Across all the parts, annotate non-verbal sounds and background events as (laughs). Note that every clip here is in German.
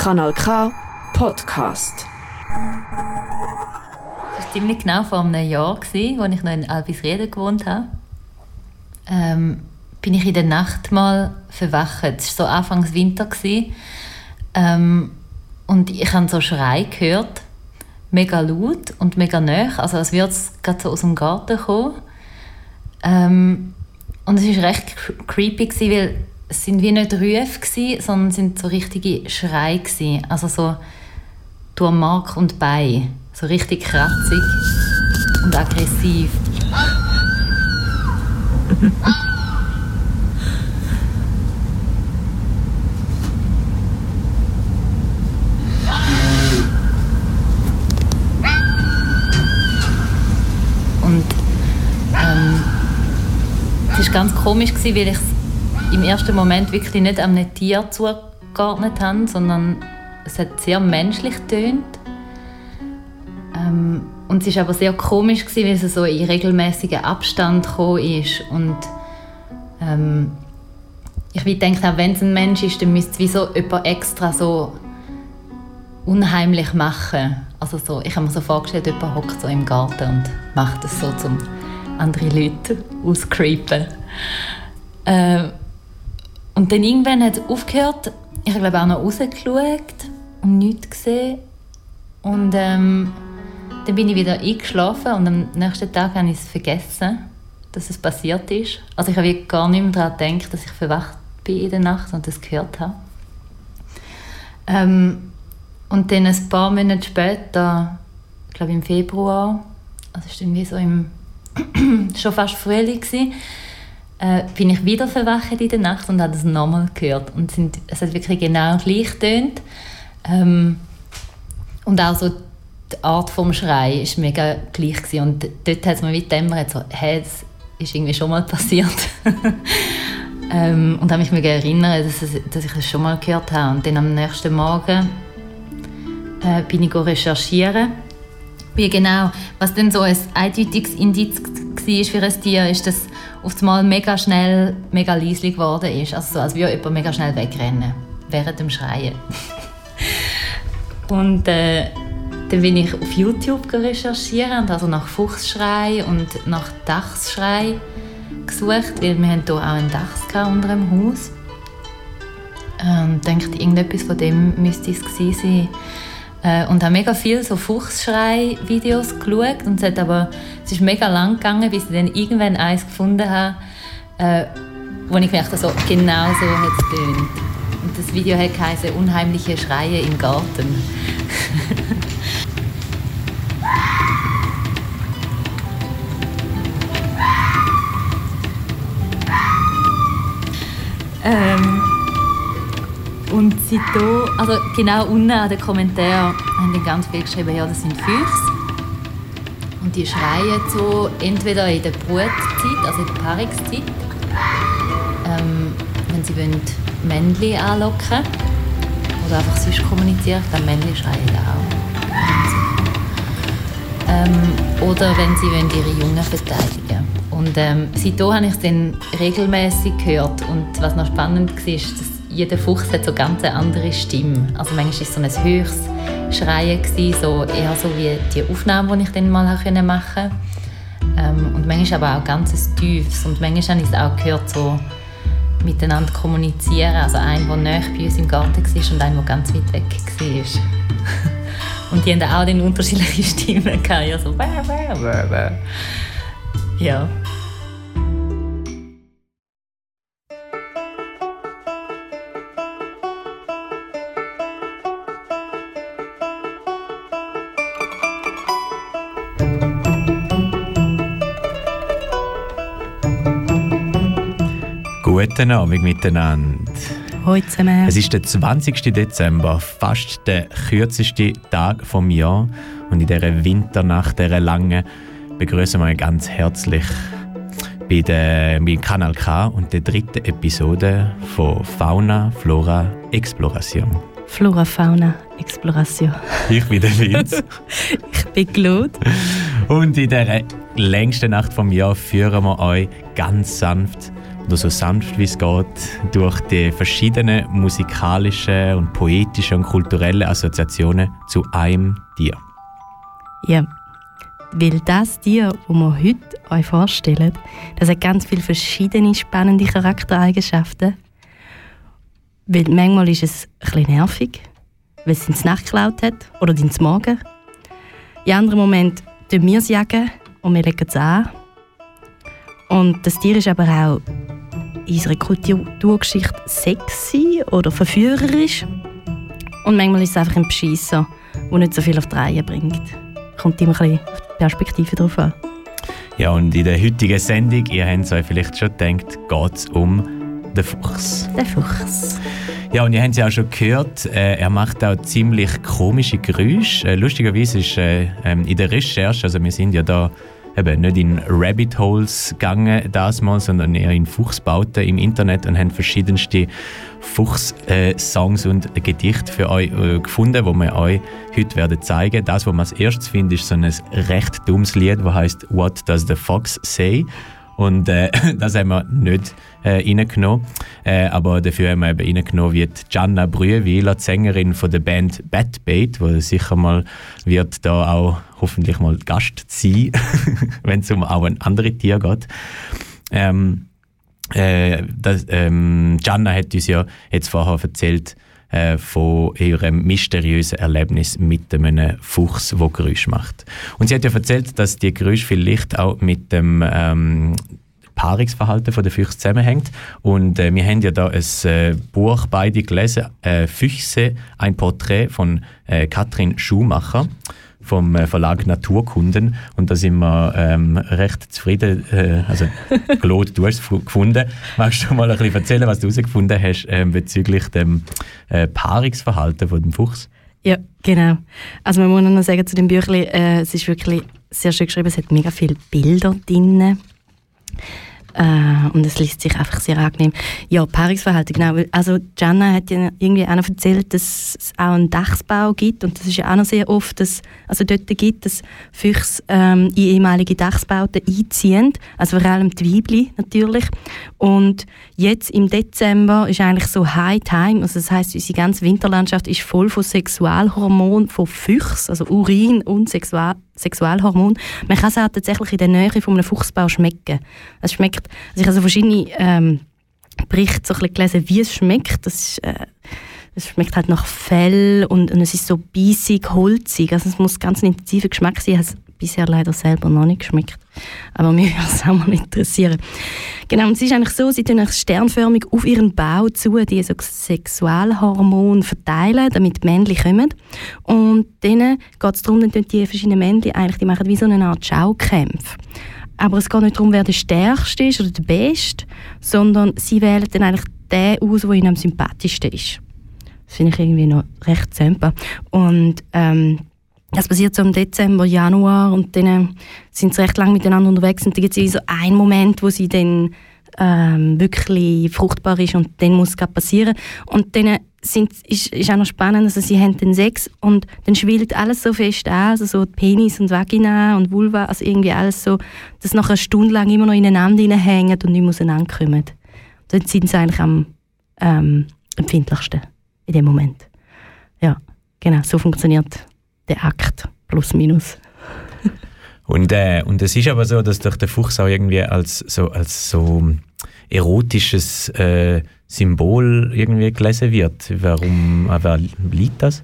Kanal K Podcast. Das war ziemlich genau vor einem Jahr, als ich noch in Albisrieden gewohnt habe. Ähm, bin ich in der Nacht mal verwacht. Es war so Anfangs Winter. Ähm, und ich habe so Schrei gehört. Mega laut und mega nah. Also als würde es gerade so aus dem Garten kommen. Ähm, und es war recht creepy, weil es sind wie nicht Rufe, sondern es sind so richtige Schreie. Also so durch Mark und Bein. So richtig kratzig und aggressiv. und ähm, es war ganz komisch, weil ich im ersten Moment wirklich nicht einem Tier zugeordnet habe, sondern es hat sehr menschlich tönt. Ähm, und es war aber sehr komisch, gewesen, weil es so in regelmäßigen Abstand gekommen ist. Und ähm, ich denke, auch wenn es ein Mensch ist, dann müsste es wie so jemand extra so unheimlich machen. Also so, ich habe mir so vorgestellt, jemand hockt so im Garten und macht das so, um andere Leute auszukreepen. Äh, und dann irgendwann hat es aufgehört. Ich habe auch noch rausgeschaut und nichts gesehen. Und ähm, dann bin ich wieder eingeschlafen und am nächsten Tag habe ich es vergessen, dass es passiert ist. Also ich habe gar nicht mehr daran gedacht, dass ich verwacht bin in der Nacht und das gehört habe. Ähm, und dann ein paar Monate später, ich glaube im Februar, also es war so im (clears throat) schon fast Frühling gewesen, äh, bin ich wieder verwacht in der Nacht und habe das nochmal gehört. Und sind, es hat wirklich genau gleich getönt. Ähm, und auch so die Art des Schrei war mega gleich. Gewesen. Und dort hat es mir wie dämmert, so, hey, das ist irgendwie schon mal passiert. (laughs) ähm, und habe mich mega erinnert, dass, dass ich es schon mal gehört habe. Und dann am nächsten Morgen äh, bin ich recherchieren. Wie genau, was denn so ein eindeutiges Indiz war für ein Tier, ist, dass auf einmal mega schnell mega leislich geworden ist. Also so, als würde jemand mega schnell wegrennen, während dem Schreien. (laughs) und äh, dann bin ich auf YouTube recherchieren und also nach Fuchsschrei und nach Dachsschrei gesucht, weil wir haben hier auch einen Dachs unter dem Haus. Und dachte, irgendetwas von dem müsste es gewesen sein. Äh, und habe mega viel so Fuchsschrei-Videos geschaut und es hat aber es ist mega lang gegangen, bis ich dann irgendwann eins gefunden habe, äh, wo ich gemerkt habe, so, genau so hat es tönt. Und das Video hat geheißen «Unheimliche Schreie im Garten». (laughs) ähm, und seitdem, also genau unten an den Kommentaren haben dann ganz viele geschrieben, ja, das sind Füchse. Und die schreien so entweder in der Brutzeit, also in der Paarungszeit, ähm, wenn sie wollen Männchen anlocken oder einfach sonst kommunizieren, dann Männchen schreien auch. Ähm, oder wenn sie wollen ihre Jungen verteidigen Und ähm, seitdem habe ich es dann regelmäßig gehört. Und was noch spannend war, ist, dass jeder Fuchs hat so ganz eine andere Stimme. Also manchmal ist es so ein höchst Schreien gewesen, so eher so wie die Aufnahme, die ich dann mal machen konnte. Ähm, und manchmal aber auch ganz tiefes. Und manchmal habe ich es auch gehört, so miteinander kommunizieren. Also ein, der näher bei uns im Garten war und ein, der ganz weit weg war. (laughs) und die haben auch den unterschiedlichen (laughs) Stimmen. Ja, so ja. Guten Abend miteinander. Hallo zusammen. Es ist der 20. Dezember, fast der kürzeste Tag vom Jahr. Und in dieser Winternacht, dieser langen, begrüßen wir ganz herzlich bei, der, bei Kanal K und der dritten Episode von Fauna, Flora, Exploration. Flora, Fauna, Exploration. Ich bin der Vince. (laughs) ich bin Claude. Und in dieser längsten Nacht vom Jahr führen wir euch ganz sanft nur so sanft wie es geht, durch die verschiedenen musikalischen und poetischen und kulturellen Assoziationen zu einem Tier. Ja, weil das Tier, das wir heute euch vorstellen, das hat ganz viele verschiedene spannende Charaktereigenschaften. Weil manchmal ist es ein nervig, weil es ins Nacht geklaut hat oder ins Morgen. In anderen Momenten tun wir es jagen und wir legen es an. Und das Tier ist aber auch unserer Kulturgeschichte sexy oder verführerisch. Und manchmal ist es einfach ein Bescheisser, der nicht so viel auf die Reihe bringt. Kommt immer ein bisschen auf die Perspektive drauf an. Ja, und in der heutigen Sendung, ihr habt es euch vielleicht schon gedacht, geht es um den Fuchs. Der Fuchs. Ja, und ihr habt es ja auch schon gehört, äh, er macht auch ziemlich komische Geräusche. Äh, lustigerweise ist äh, ähm, in der Recherche, also wir sind ja da eben nicht in Rabbit Holes gegangen das mal, sondern eher in Fuchsbauten im Internet und haben verschiedenste Fuchs-Songs und Gedichte für euch äh, gefunden, wo wir euch heute werden zeigen. Das, was man als erstes findet, ist so ein recht dummes Lied, das heißt What Does the Fox Say? Und äh, (laughs) das haben wir nicht äh, reingenommen. Äh, aber dafür haben wir eben reingenommen wie Gianna Brühwiler, die Sängerin von der Band Bad Bait, die sicher mal wird da auch hoffentlich mal Gast sein, (laughs) wenn es um auch ein anderes Tier geht. Ähm, äh, das, ähm, Gianna hat uns ja jetzt vorher erzählt, äh, von ihrem mysteriösen Erlebnis mit einem Fuchs, der Geräusch macht. Und sie hat ja erzählt, dass die Geräusch vielleicht auch mit dem ähm, Paarungsverhalten der Füchse zusammenhängt. Und äh, wir haben ja da ein äh, Buch beide gelesen, äh, Füchse, ein Porträt von äh, Katrin Schumacher vom äh, Verlag Naturkunden und da sind wir ähm, recht zufrieden. Äh, also (laughs) Claude, du hast es gefunden. Magst du mal ein bisschen erzählen, was du herausgefunden hast äh, bezüglich dem äh, Paarungsverhalten von dem Fuchs? Ja, genau. Also man muss noch sagen zu dem Büchlein, äh, es ist wirklich sehr schön geschrieben, es hat mega viele Bilder drin. Äh, und es liest sich einfach sehr angenehm. Ja, Paarungsverhalten, genau. Also Gianna hat ja irgendwie auch noch erzählt, dass es auch einen Dachsbau gibt und das ist ja auch noch sehr oft, dass also dort gibt, dass Füchse ähm, in ehemalige Dachsbauten einziehen, also vor allem die Weibli natürlich. Und jetzt im Dezember ist eigentlich so High Time, also das heißt, unsere ganze Winterlandschaft ist voll von Sexualhormonen von Füchsen, also Urin und Sexual Sexualhormon. Man kann es auch tatsächlich in der Nähe von einem Fuchsbau schmecken. Es schmeckt, also ich habe so verschiedene ähm, Berichte so gelesen, wie es schmeckt. Das ist, äh, es schmeckt halt nach Fell und, und es ist so bissig, holzig. Also es muss ganz ein intensiver Geschmack sein. Ich habe es bisher leider selber noch nicht geschmeckt. Aber mich würde es auch mal interessieren. Genau, und es ist eigentlich so, sie tun sternförmig auf ihren Bau zu, die so Sexualhormone verteilen, damit Männchen kommen. Und denen geht es darum, dass die verschiedenen Männchen eigentlich, die machen wie so eine Art Schaukämpfe. Aber es geht nicht darum, wer der Stärkste ist oder der Beste, sondern sie wählen dann eigentlich den aus, der ihnen am sympathischsten ist. Das finde ich irgendwie noch recht simpel. Und ähm, das passiert so im Dezember, Januar und dann äh, sind sie recht lange miteinander unterwegs und dann gibt es so einen Moment, wo sie dann ähm, wirklich fruchtbar ist und dann muss es passieren. Und dann sind, ist, ist auch noch spannend, also sie haben den Sex und dann schwillt alles so fest an, also so Penis und Vagina und Vulva, also irgendwie alles so, dass nach einer Stunde lang immer noch ineinander hängen und nicht mehr auseinanderkommen. Dann sind sie eigentlich am ähm, empfindlichsten in dem Moment. Ja, genau, so funktioniert der Akt, plus minus. und, äh, und es ist aber so, dass durch den Fuchs auch irgendwie als so, als so erotisches äh, Symbol irgendwie gelesen wird. Warum, äh, wer liegt das?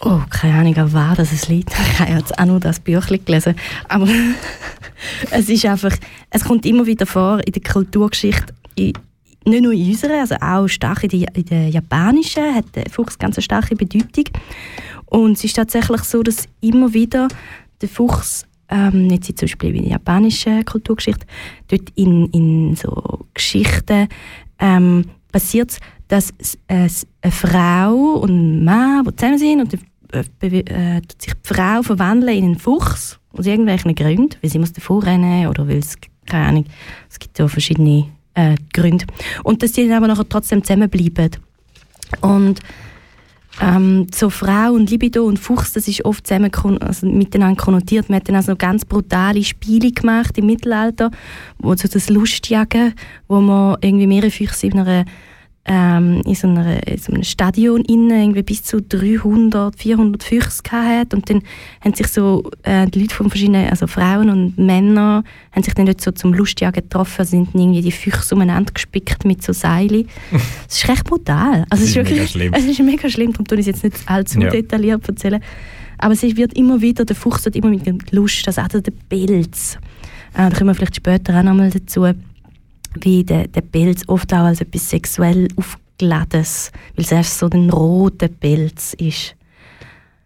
Oh, keine Ahnung, an wer das es liegt. (laughs) Ich habe jetzt auch nur das Büchlein gelesen. Aber (laughs) es ist einfach, es kommt immer wieder vor in der Kulturgeschichte, in, nicht nur in unserer, also auch stark in der, in der japanischen, hat der Fuchs ganz eine starke Bedeutung. Und es ist tatsächlich so, dass immer wieder der Fuchs, ähm, jetzt zum Beispiel in der japanischen Kulturgeschichte, dort in, in so Geschichten ähm, passiert dass äh, eine Frau und ein Mann, die zusammen sind, und äh, äh, sich die Frau verwandeln in einen Fuchs aus irgendwelchen Gründen, weil sie muss davor rennen oder weil es, keine Ahnung, es gibt ja verschiedene äh, Gründe. Und dass die dann aber nachher trotzdem zusammenbleiben. Und ähm, so Frau und Libido und Fuchs, das ist oft zusammen also miteinander konnotiert. Man hat dann also ganz brutale Spiele gemacht im Mittelalter, wo so das Lustjagen, wo man irgendwie mehrere Füchse in einer ähm, in, so einer, in so einem Stadion innen irgendwie bis zu 300, 400 Füchse hat und dann haben sich so äh, die Leute von verschiedenen, also Frauen und Männer, haben sich dann dort so zum Lustjagen getroffen, also sind irgendwie die Füchse umeinander gespickt mit so Seilen. Das (laughs) ist recht brutal. Also Das ist es ist mega wirklich, schlimm. Es ist mega schlimm, darum tue ich es jetzt nicht allzu Ja. detailliert erzählen. Aber es wird immer wieder, der Fuchs wird immer mit Lust, also auch der Pilz. Äh, da kommen wir vielleicht später auch nochmal dazu wie der, der Pilz oft auch als etwas sexuell aufgeladenes, weil es erst so ein roter Pilz ist.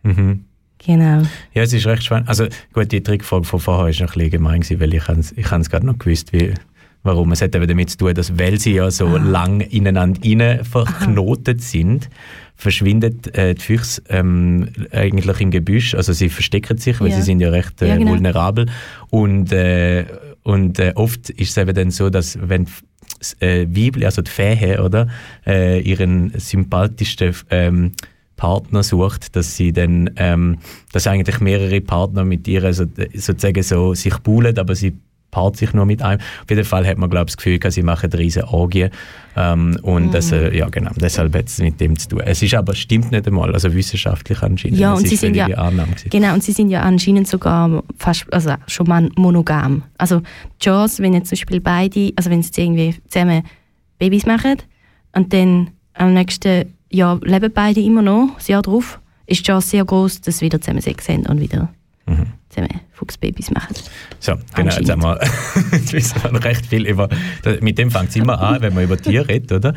Mhm. Genau. Ja, es ist recht spannend. Also gut, die Trickfrage von vorher war noch ein bisschen gemein, gewesen, weil ich hans- ich es gerade noch gewusst, wie, warum. Es hat eben damit zu tun, dass weil sie ja so Ah. lang ineinander rein verknotet sind, verschwindet äh, die Füchse ähm, eigentlich im Gebüsch. Also sie verstecken sich, weil Ja. sie sind ja recht äh, Ja, genau. vulnerabel. Und, äh, und äh, oft ist es eben dann so, dass wenn äh, Weibli, also die Fähe, oder, äh, ihren sympathischsten ähm, Partner sucht, dass sie dann, ähm, dass eigentlich mehrere Partner mit ihr so, sozusagen so sich buhlen, aber sie paart sich nur mit einem. Auf jeden Fall hat man, glaube ich, das Gefühl, sie machen riesen Orgien. Ähm, und das, äh, ja genau, deshalb hat es mit dem zu tun. Es ist aber, stimmt nicht einmal, also wissenschaftlich anscheinend. Ja, und sie sind ja- Annahme gewesen. Genau, und sie sind ja anscheinend sogar fast, also schon mal monogam. Also Chance, wenn jetzt zum Beispiel beide, also wenn sie irgendwie zusammen Babys machen und dann am nächsten Jahr leben beide immer noch, das Jahr drauf, ist die Chance sehr groß, dass sie wieder zusammen Sex haben und wieder Mhm. zusammen Fuchsbabys machen. So, genau, jetzt haben wir, (laughs) jetzt wissen wir recht viel über, mit dem fängt es immer an, wenn man über Tiere redet, oder?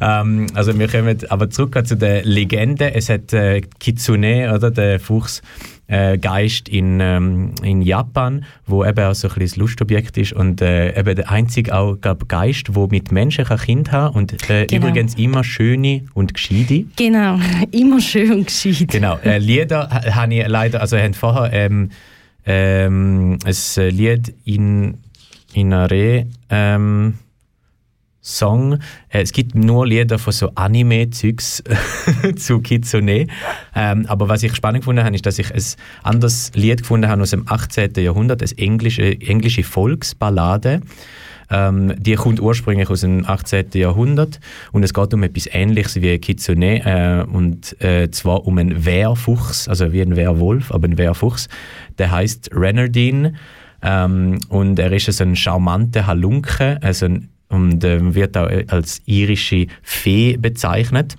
Ähm, also wir kommen aber zurück zu der Legende. Es hat äh, Kitsune, oder, der Fuchs, äh, Geist in, ähm, in Japan, wo eben auch so ein bisschen Lustobjekt ist und äh, eben der einzige auch, glaub, Geist, wo mit Menschen kann Kind haben und äh, Genau. übrigens immer schöne und gescheite. Genau, (laughs) immer schön und gescheit. Genau, äh, Lieder ha- habe ich leider, also haben vorher ähm, ähm, ein Lied in, in Are ähm, Song. Äh, es gibt nur Lieder von so Anime-Zeugs (laughs) zu Kitsune. Ähm, aber was ich spannend gefunden habe, ist, dass ich ein anderes Lied gefunden habe aus dem 18. Jahrhundert, eine englische, englische Volksballade. Ähm, die kommt ursprünglich aus dem 18. Jahrhundert und es geht um etwas Ähnliches wie Kitsune äh, und äh, zwar um einen Wehrfuchs, also wie ein Werwolf, aber ein Wehrfuchs. Der heißt Renardine ähm, und er ist so ein charmanter Halunke also ein, und ähm, wird auch äh, als irische Fee bezeichnet.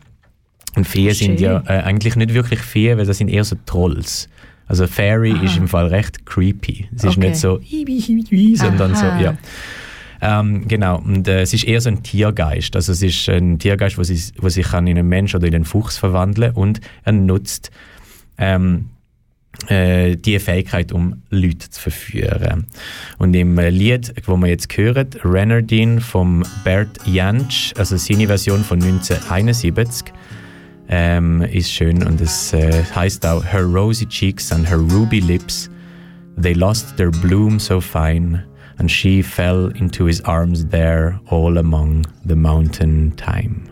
Und Feen sind ja äh, eigentlich nicht wirklich Feen, weil das sind eher so Trolls. Also Fairy Aha. ist im Fall recht creepy. Es ist Okay. nicht so sondern so, Aha. ja. Ähm, genau, und äh, es ist eher so ein Tiergeist. Also es ist ein Tiergeist, der sich, wo sich kann in einen Mensch oder in einen Fuchs verwandeln und er nutzt ähm, äh, die Fähigkeit, um Leute zu verführen. Und im Lied, wo wir jetzt hören, Renardine vom Bert Jansch, also seine Version von 1971, ähm, ist schön und es äh, heißt auch Her rosy cheeks and her ruby lips They lost their bloom so fine, and she fell into his arms there, all among the mountain thyme.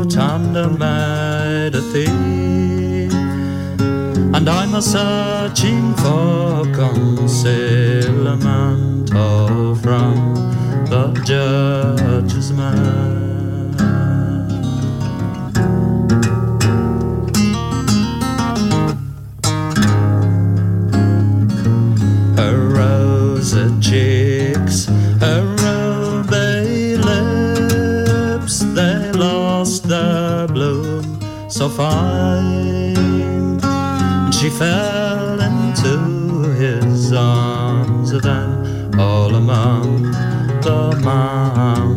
no time to light. And I'm a searching for concealment, oh, from the judge's mind. And she fell into his arms then, all among the mountain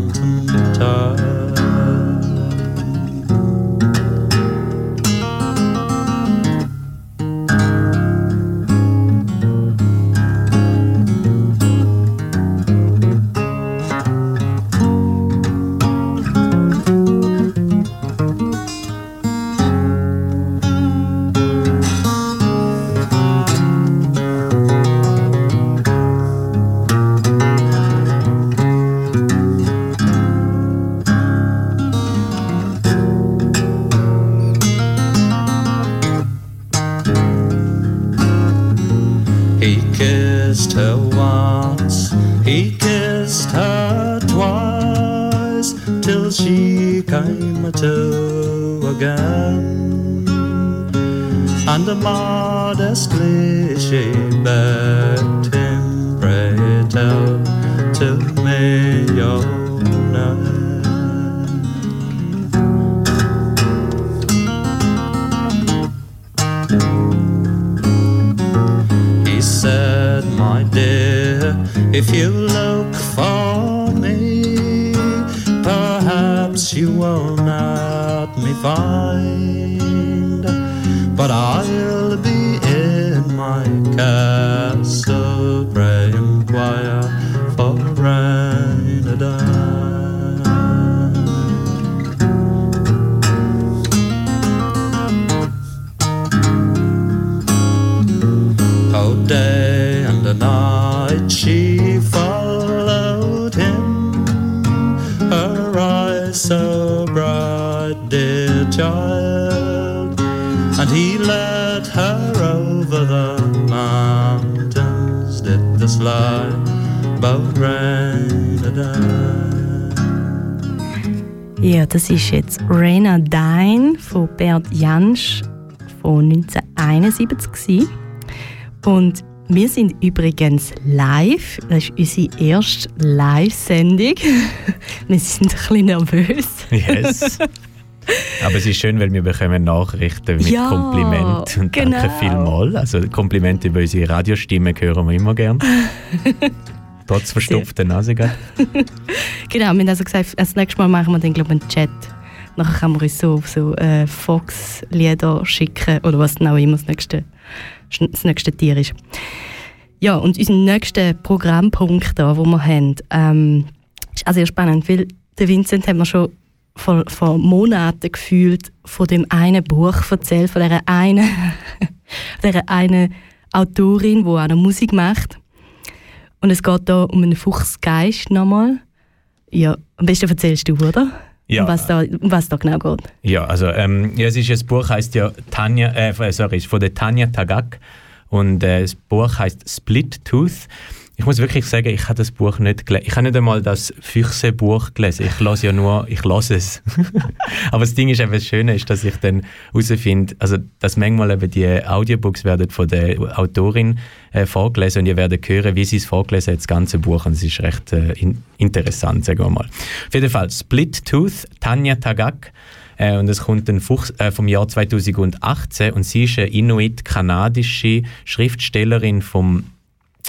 modestly she begged him, pray tell to me your name. He said, My dear, if you look for me, perhaps you will not me find. But I'll be in my castle, Ja, das ist jetzt Raina Dine von Bert Jansch von 1971. gewesen. Und wir sind übrigens live. Das ist unsere erste Live-Sendung. (laughs) wir sind ein bisschen nervös. Yes. Aber es ist schön, weil wir bekommen Nachrichten mit Ja, Kompliment und genau. danke vielmals. Also Komplimente über unsere Radiostimme hören wir immer gern. (laughs) Trotz verstopfter Nase. gell? (laughs) Genau, wir haben also gesagt, das nächste Mal machen wir dann, glaube einen Chat. Nachher kann man uns so, so äh, Fox-Lieder schicken oder was dann auch immer das nächste, das nächste Tier ist. Ja, und unser nächster Programmpunkt, da, wo wir haben, ähm, ist auch sehr spannend, weil der Vincent hat mir schon vor, vor Monaten gefühlt von dem einen Buch erzählt, von dieser einen, (laughs) dieser einen Autorin, die auch noch Musik macht. Und es geht da um einen Fuchsgeist nochmal. Ja, am besten erzählst du, oder? Ja. Um was da, um was da genau geht. Ja, also ähm, ja, es ist das Buch heißt ja Tanja, äh, sorry, ist von der Tanja Tagak und äh, das Buch heißt Split Tooth. Ich muss wirklich sagen, ich habe das Buch nicht gelesen. Ich habe nicht einmal das Füchse-Buch gelesen. Ich lasse ja nur, ich lasse es. (laughs) Aber das Ding ist eben, das Schöne ist, dass ich dann herausfinde, also dass manchmal eben die Audiobooks werden von der Autorin äh, vorgelesen und ihr werdet hören, wie sie es vorgelesen hat, das ganze Buch. Und es ist recht äh, in, interessant, sagen wir mal. Auf jeden Fall, Split Tooth, Tanja Tagak. Äh, und es kommt ein Fuchs, äh, vom Jahr 2018 und sie ist eine inuit-kanadische Schriftstellerin vom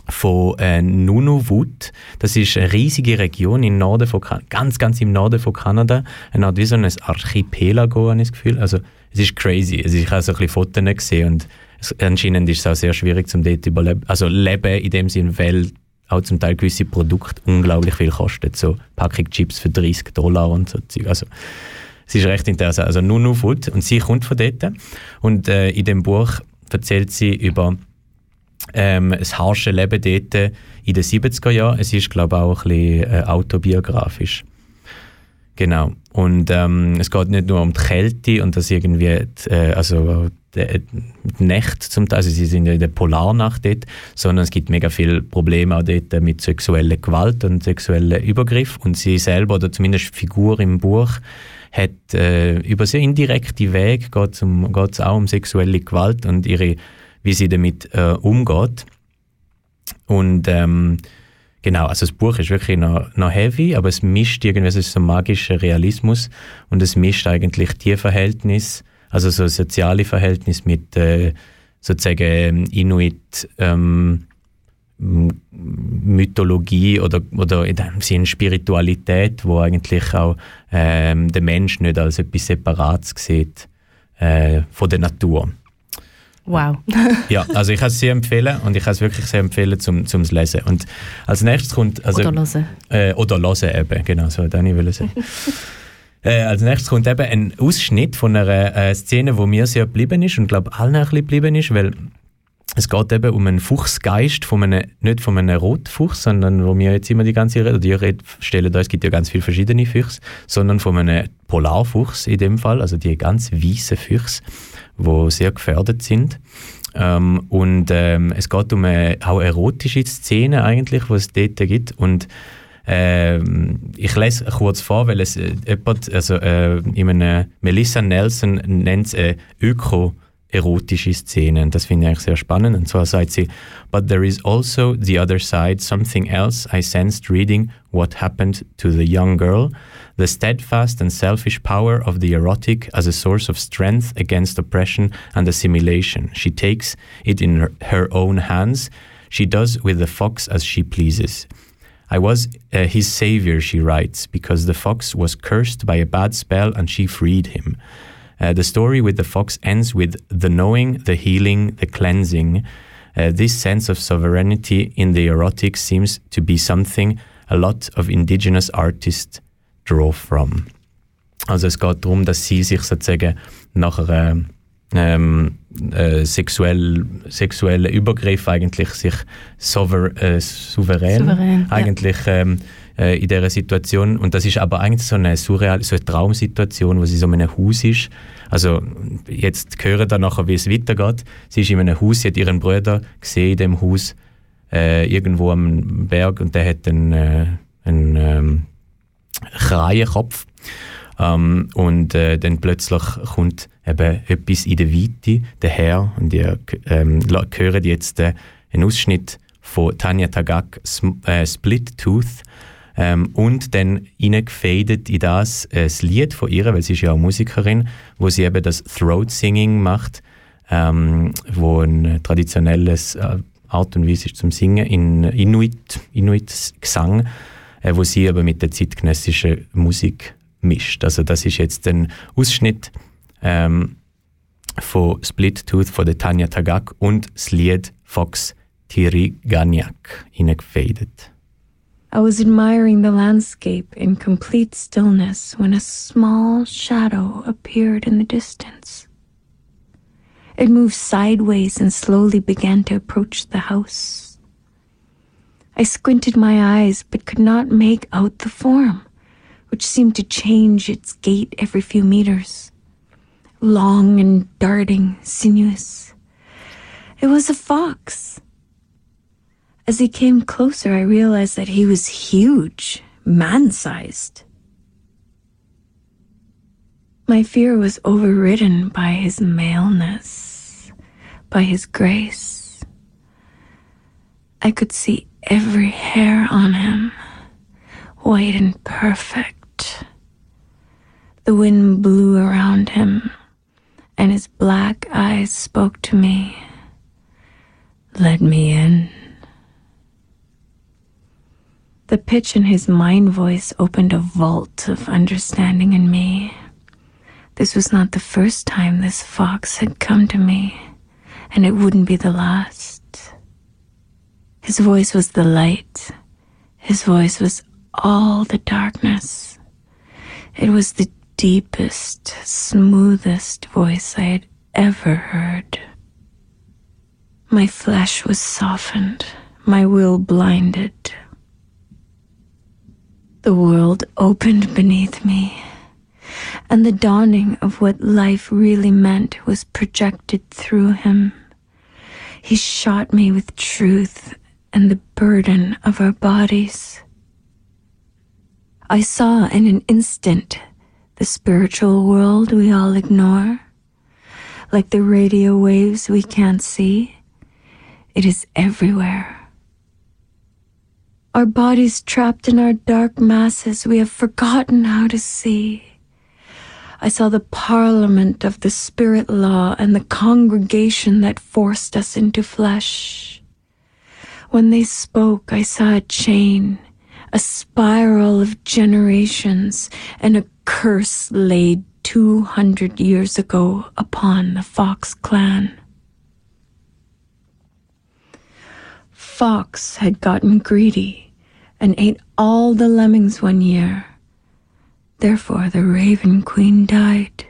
von äh, Nunavut. Das ist eine riesige Region im Norden von kan ganz, ganz im Norden von Kanada. Eine Art wie so ein Archipelago, habe ich das Gefühl. Also, es ist crazy. Also, ich habe so ein bisschen Fotos gesehen und es, anscheinend ist es auch sehr schwierig, zum dort überleben. Also, leben in dem Sinn, weil auch zum Teil gewisse Produkte unglaublich viel kosten. So Packung Chips für 30 Dollar und so Zeug. Also, es ist recht interessant. Also, Nunavut. Und sie kommt von dort. Und äh, in dem Buch erzählt sie über ähm, das harsche Leben dort in den 70er Jahren. Es ist, glaube ich, auch ein bisschen äh, autobiografisch. Genau. Und ähm, es geht nicht nur um die Kälte und das irgendwie, äh, also die, die Nächte zum Teil, also sie sind in der Polarnacht dort, sondern es gibt mega viele Probleme auch dort mit sexueller Gewalt und sexuellen Übergriff und sie selber, oder zumindest die Figur im Buch, hat äh, über sehr indirekte Wege geht es auch um sexuelle Gewalt und ihre, wie sie damit äh, umgeht. Und ähm, Genau, also das Buch ist wirklich noch, noch heavy, aber es mischt irgendwie, es ist so magischer Realismus und es mischt eigentlich die Verhältnisse, also so soziale Verhältnisse mit äh, sozusagen ähm, Inuit ähm, Mythologie oder, oder in dem Sinne Spiritualität, wo eigentlich auch ähm, der Mensch nicht als etwas Separates sieht äh, von der Natur. Wow. (laughs) ja, also ich kann es sehr empfehlen und ich kann es wirklich sehr empfehlen zum, zum Lesen. Und als nächstes kommt... Also, oder hören. Äh, oder hören eben, genau, so das ich sagen. (laughs) äh, als nächstes kommt eben ein Ausschnitt von einer äh, Szene, wo mir sehr geblieben ist und glaube allen ein bisschen geblieben ist, weil es geht eben um einen Fuchsgeist, von einem, nicht von einem Rotfuchs, sondern wo wir jetzt immer die ganze Rede, die Rede stellen, da es gibt ja ganz viele verschiedene Füchse, sondern von einem Polarfuchs in dem Fall, also die ganz weißen Füchse die sehr gefährdet sind. Ähm, und ähm, es geht um eine, auch erotische Szenen eigentlich, die es dort gibt. Und ähm, ich lese kurz vor, weil es äh, jemand, also äh, in einem, Melissa Nelson nennt es eine Öko- erotische Szenen. Das finde ich eigentlich sehr spannend. Und zwar sagt sie, But there is also the other side, something else I sensed reading what happened to the young girl, the steadfast and selfish power of the erotic as a source of strength against oppression and assimilation. She takes it in her, her own hands. She does with the fox as she pleases. I was uh, his savior, she writes, because the fox was cursed by a bad spell and she freed him. Uh, the story with the fox ends with the knowing, the healing, the cleansing. Uh, this sense of sovereignty in the erotic seems to be something a lot of indigenous artists draw from. Also es geht darum, dass sie sich sozusagen nach einer ähm, äh, sexuell, sexuellen Übergriff eigentlich sich souver äh, souverän, souverän, eigentlich ja. ähm, äh, in dieser Situation. Und das ist aber eigentlich so eine surreal, so eine Traumsituation, wo sie so in einem Haus ist. Also jetzt hören dann nachher, wie es weitergeht. Sie ist in einem Haus, sie hat ihren Bruder gesehen in dem Haus äh, irgendwo am Berg und der hat einen, äh, einen ähm, Kreienkopf. Ähm, und äh, dann plötzlich kommt eben etwas in der Weite daher und ihr ähm, hören jetzt äh, einen Ausschnitt von Tanja Tagak äh, Split Tooth ähm, und dann reingefadet in das äh, das Lied von ihr, weil sie ist ja auch Musikerin, wo sie eben das Throat Singing macht, ähm, wo ein traditionelles äh, Art und Weise ist zum Singen in Inuit, Inuit Gesang, äh, wo sie aber mit der zeitgenössischen Musik mischt. Also das ist jetzt ein Ausschnitt ähm, von Split Tooth von der Tanja Tagak und das Lied Fox Tiriganiak reingefadet. I was admiring the landscape in complete stillness when a small shadow appeared in the distance. It moved sideways and slowly began to approach the house. I squinted my eyes but could not make out the form, which seemed to change its gait every few meters. Long and darting, sinuous. It was a fox. As he came closer, I realized that he was huge, man sized. My fear was overridden by his maleness, by his grace. I could see every hair on him, white and perfect. The wind blew around him, and his black eyes spoke to me. Let me in. The pitch in his mind voice opened a vault of understanding in me. This was not the first time this fox had come to me, and it wouldn't be the last. His voice was the light. His voice was all the darkness. It was the deepest, smoothest voice I had ever heard. My flesh was softened, my will blinded. The world opened beneath me, and the dawning of what life really meant was projected through him. He shot me with truth and the burden of our bodies. I saw in an instant the spiritual world we all ignore, like the radio waves we can't see. It is everywhere. Our bodies trapped in our dark masses, we have forgotten how to see. I saw the parliament of the spirit law and the congregation that forced us into flesh. When they spoke, I saw a chain, a spiral of generations, and a curse laid 200 years ago upon the Fox clan. Fox had gotten greedy and ate all the lemmings one year. Therefore, the Raven Queen died.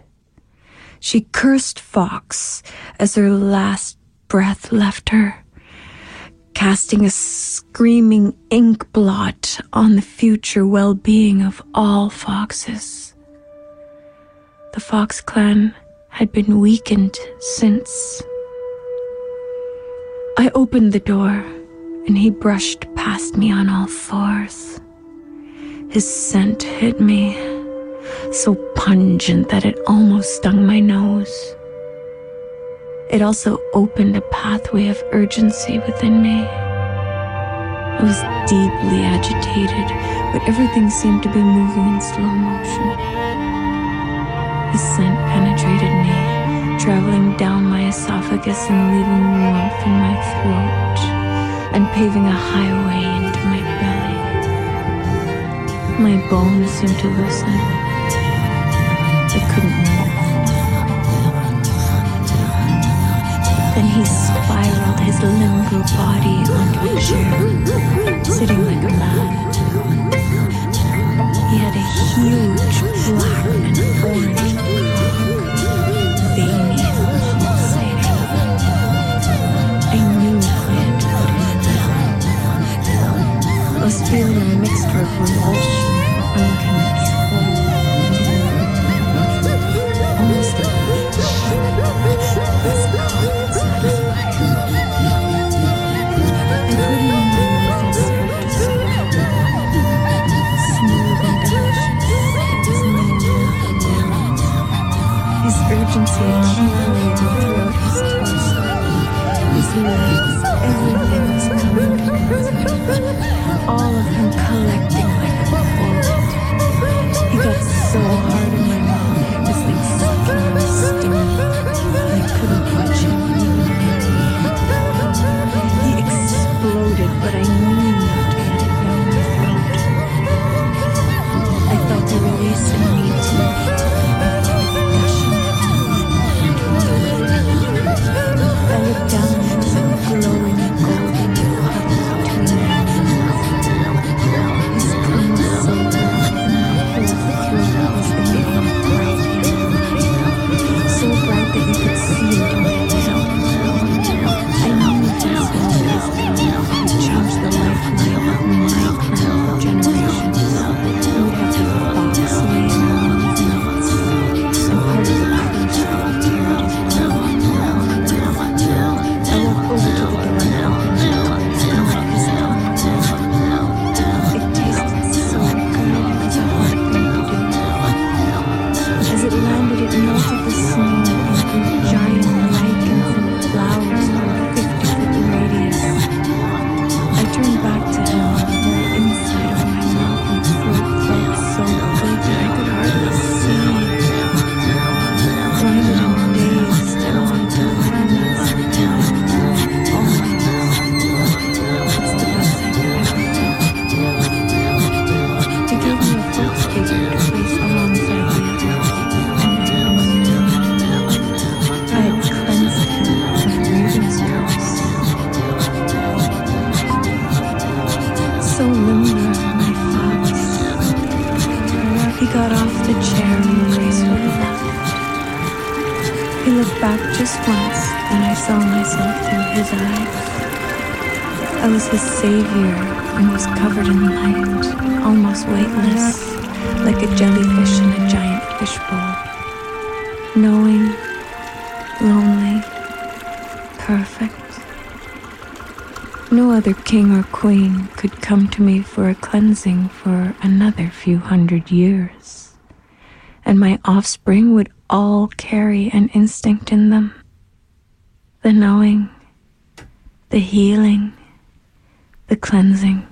She cursed Fox as her last breath left her, casting a screaming ink blot on the future well being of all foxes. The Fox clan had been weakened since. I opened the door and he brushed past me on all fours. His scent hit me, so pungent that it almost stung my nose. It also opened a pathway of urgency within me. I was deeply agitated, but everything seemed to be moving in slow motion. The scent penetrated me, traveling down my esophagus and leaving warmth in my throat and paving a highway into my belly. My bones seemed to loosen. I couldn't his limbo body onto a chair, sitting like a. He had a huge black and orange. I knew feeling a mixture of All of them collecting Knowing, lonely, perfect. No other king or queen could come to me for a cleansing for another few hundred years. And my offspring would all carry an instinct in them the knowing, the healing, the cleansing.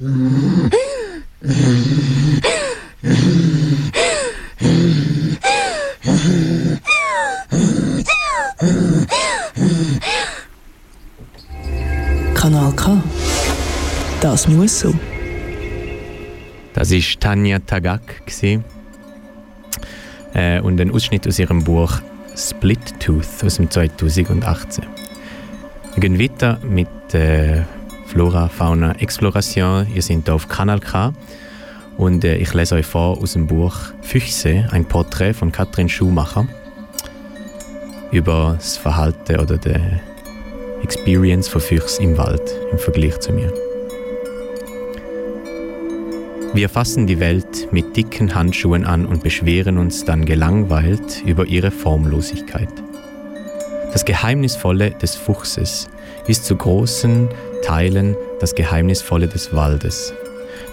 Mm-hmm. Kanal K. Das muss so. Das war Tanja Tagak. Äh, und ein Ausschnitt aus ihrem Buch Split Tooth aus dem 2018. Wir gehen weiter mit äh, Flora, Fauna, Exploration. Ihr seid auf Kanal K. Und äh, ich lese euch vor aus dem Buch Füchse, ein Porträt von Katrin Schumacher über das Verhalten oder die Experience von Füchsen im Wald im Vergleich zu mir. Wir fassen die Welt mit dicken Handschuhen an und beschweren uns dann gelangweilt über ihre Formlosigkeit. Das Geheimnisvolle des Fuchses ist zu großen Teilen das Geheimnisvolle des Waldes,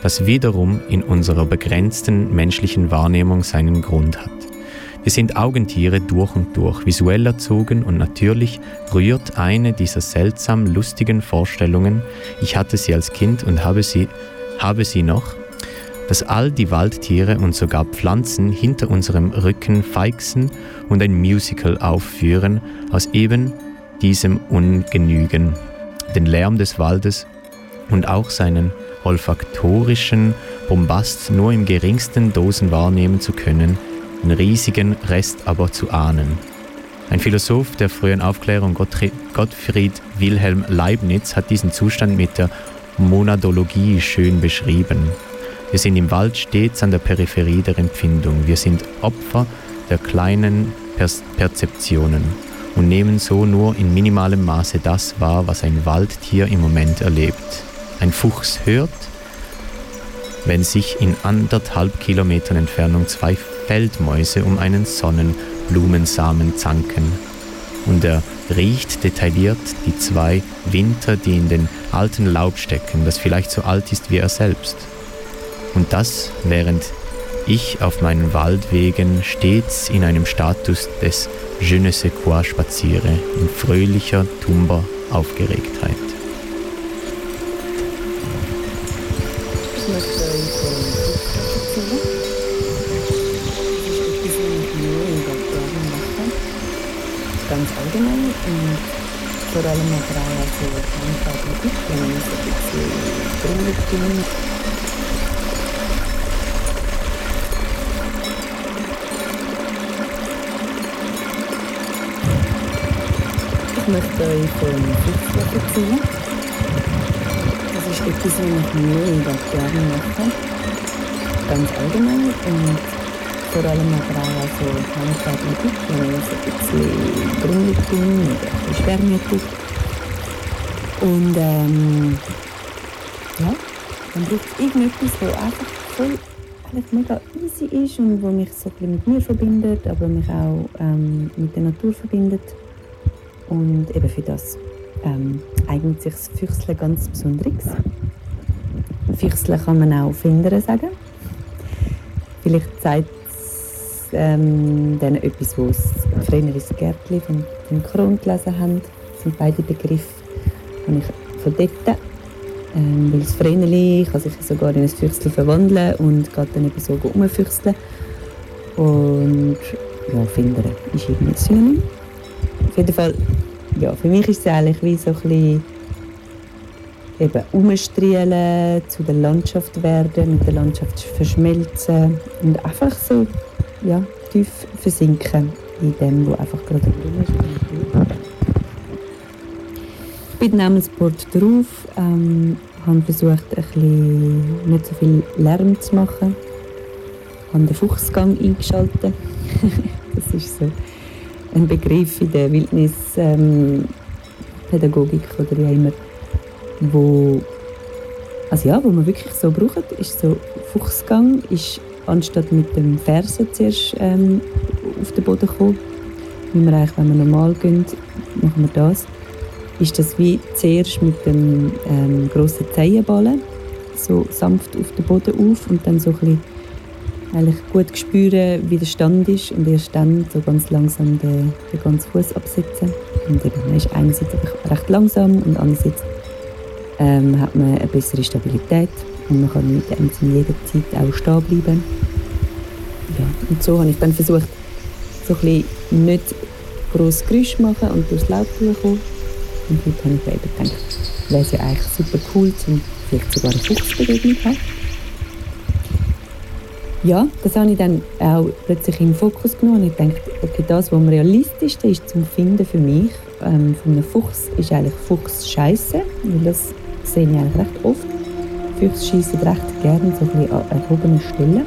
das wiederum in unserer begrenzten menschlichen Wahrnehmung seinen Grund hat. Wir sind Augentiere durch und durch, visuell erzogen und natürlich rührt eine dieser seltsam lustigen Vorstellungen, ich hatte sie als Kind und habe sie, habe sie noch, dass all die Waldtiere und sogar Pflanzen hinter unserem Rücken feixen und ein Musical aufführen aus eben diesem Ungenügen, den Lärm des Waldes und auch seinen olfaktorischen Bombast nur im geringsten Dosen wahrnehmen zu können, den riesigen Rest aber zu ahnen. Ein Philosoph der frühen Aufklärung, Gottfried- Gottfried Wilhelm Leibniz, hat diesen Zustand mit der Monadologie schön beschrieben. Wir sind im Wald stets an der Peripherie der Empfindung. Wir sind Opfer der kleinen Pers Perzeptionen und nehmen so nur in minimalem Maße das wahr, was ein Waldtier im Moment erlebt. Ein Fuchs hört, wenn sich in anderthalb Kilometern Entfernung zwei Feldmäuse um einen Sonnenblumensamen zanken. Und er riecht detailliert die zwei Winter, die in den alten Laub stecken, das vielleicht so alt ist wie er selbst. Und das, während ich auf meinen Waldwegen stets in einem Status des Je ne sais quoi spaziere, in fröhlicher, tumber Aufgeregtheit. ganz allgemein und vor allem auch also Handarbeit mit, wenn man so Ich möchte euch von Fuchsler erzählen. Das ist etwas, was ich mega gerne mache. Ganz allgemein und vor allem aber auch also Handarbeit mit, wenn man so ein bisschen dringend tun oder ein bisschen schwermütig. Und ähm, ja, dann braucht es irgendetwas, das einfach voll eigentlich mega easy ist und wo mich so ein bisschen mit mir verbindet, aber mich auch ähm, mit der Natur verbindet. Und eben für das ähm, eignet sich das Füchsle ganz besonderes. Füchsle kann man auch Findern sagen. Vielleicht sagt es ähm, denen etwas, was früher ins Gärtchen vom, vom Kron gelesen haben. Das sind beide Begriffe, die ich von dort ähm, weil das Vreneli kann sich sogar in ein Füchsli verwandeln und geht dann eben so rumfüchseln. Und ja, Findern ist irgendwie Synonym. Auf jeden Fall, ja, für mich ist es eigentlich wie so ein bisschen eben umstrielen, zu der Landschaft werden, mit der Landschaft verschmelzen und einfach so ja, tief versinken in dem, was einfach gerade drin ist. Ich bin Namensbord drauf, ähm, habe versucht, ein bisschen nicht so viel Lärm zu machen. habe den Fuchsgang eingeschaltet. (laughs) das ist so ein Begriff in der Wildnispädagogik ähm, oder ja immer, wo, also ja, wo man wirklich so braucht, ist so Fuchsgang, ist anstatt mit dem Fersen zuerst ähm, auf den Boden kommen, wie wir eigentlich, wenn wir normal gehen, machen wir das, ist das wie zuerst mit dem ähm, grossen Zehenballen so sanft auf den Boden auf und dann so ein bisschen eigentlich gut spüren, wie der Stand ist und erst dann so ganz langsam den, den ganzen Fuß absetzen. Und eben, man ist einerseits recht langsam und andererseits ähm, hat man eine bessere Stabilität und man kann mit dem zu jeder auch stehen bleiben. Ja, und so habe ich dann versucht, so ein bisschen nicht groß Geräusch machen und durchs Laub durchkommen. Und heute habe ich eben gedacht, wäre es ja eigentlich super cool, um vielleicht sogar eine Fuchsbewegung zu haben. Ja, das habe ich dann auch plötzlich in den Fokus genommen ich dachte, okay, das, was am realistischsten ist zum Finden für mich ähm, von einem Fuchs, ist eigentlich Fuchs scheiße, das sehe ich eigentlich recht oft. Füchse schießen recht gerne so ein an erhobenen Stellen.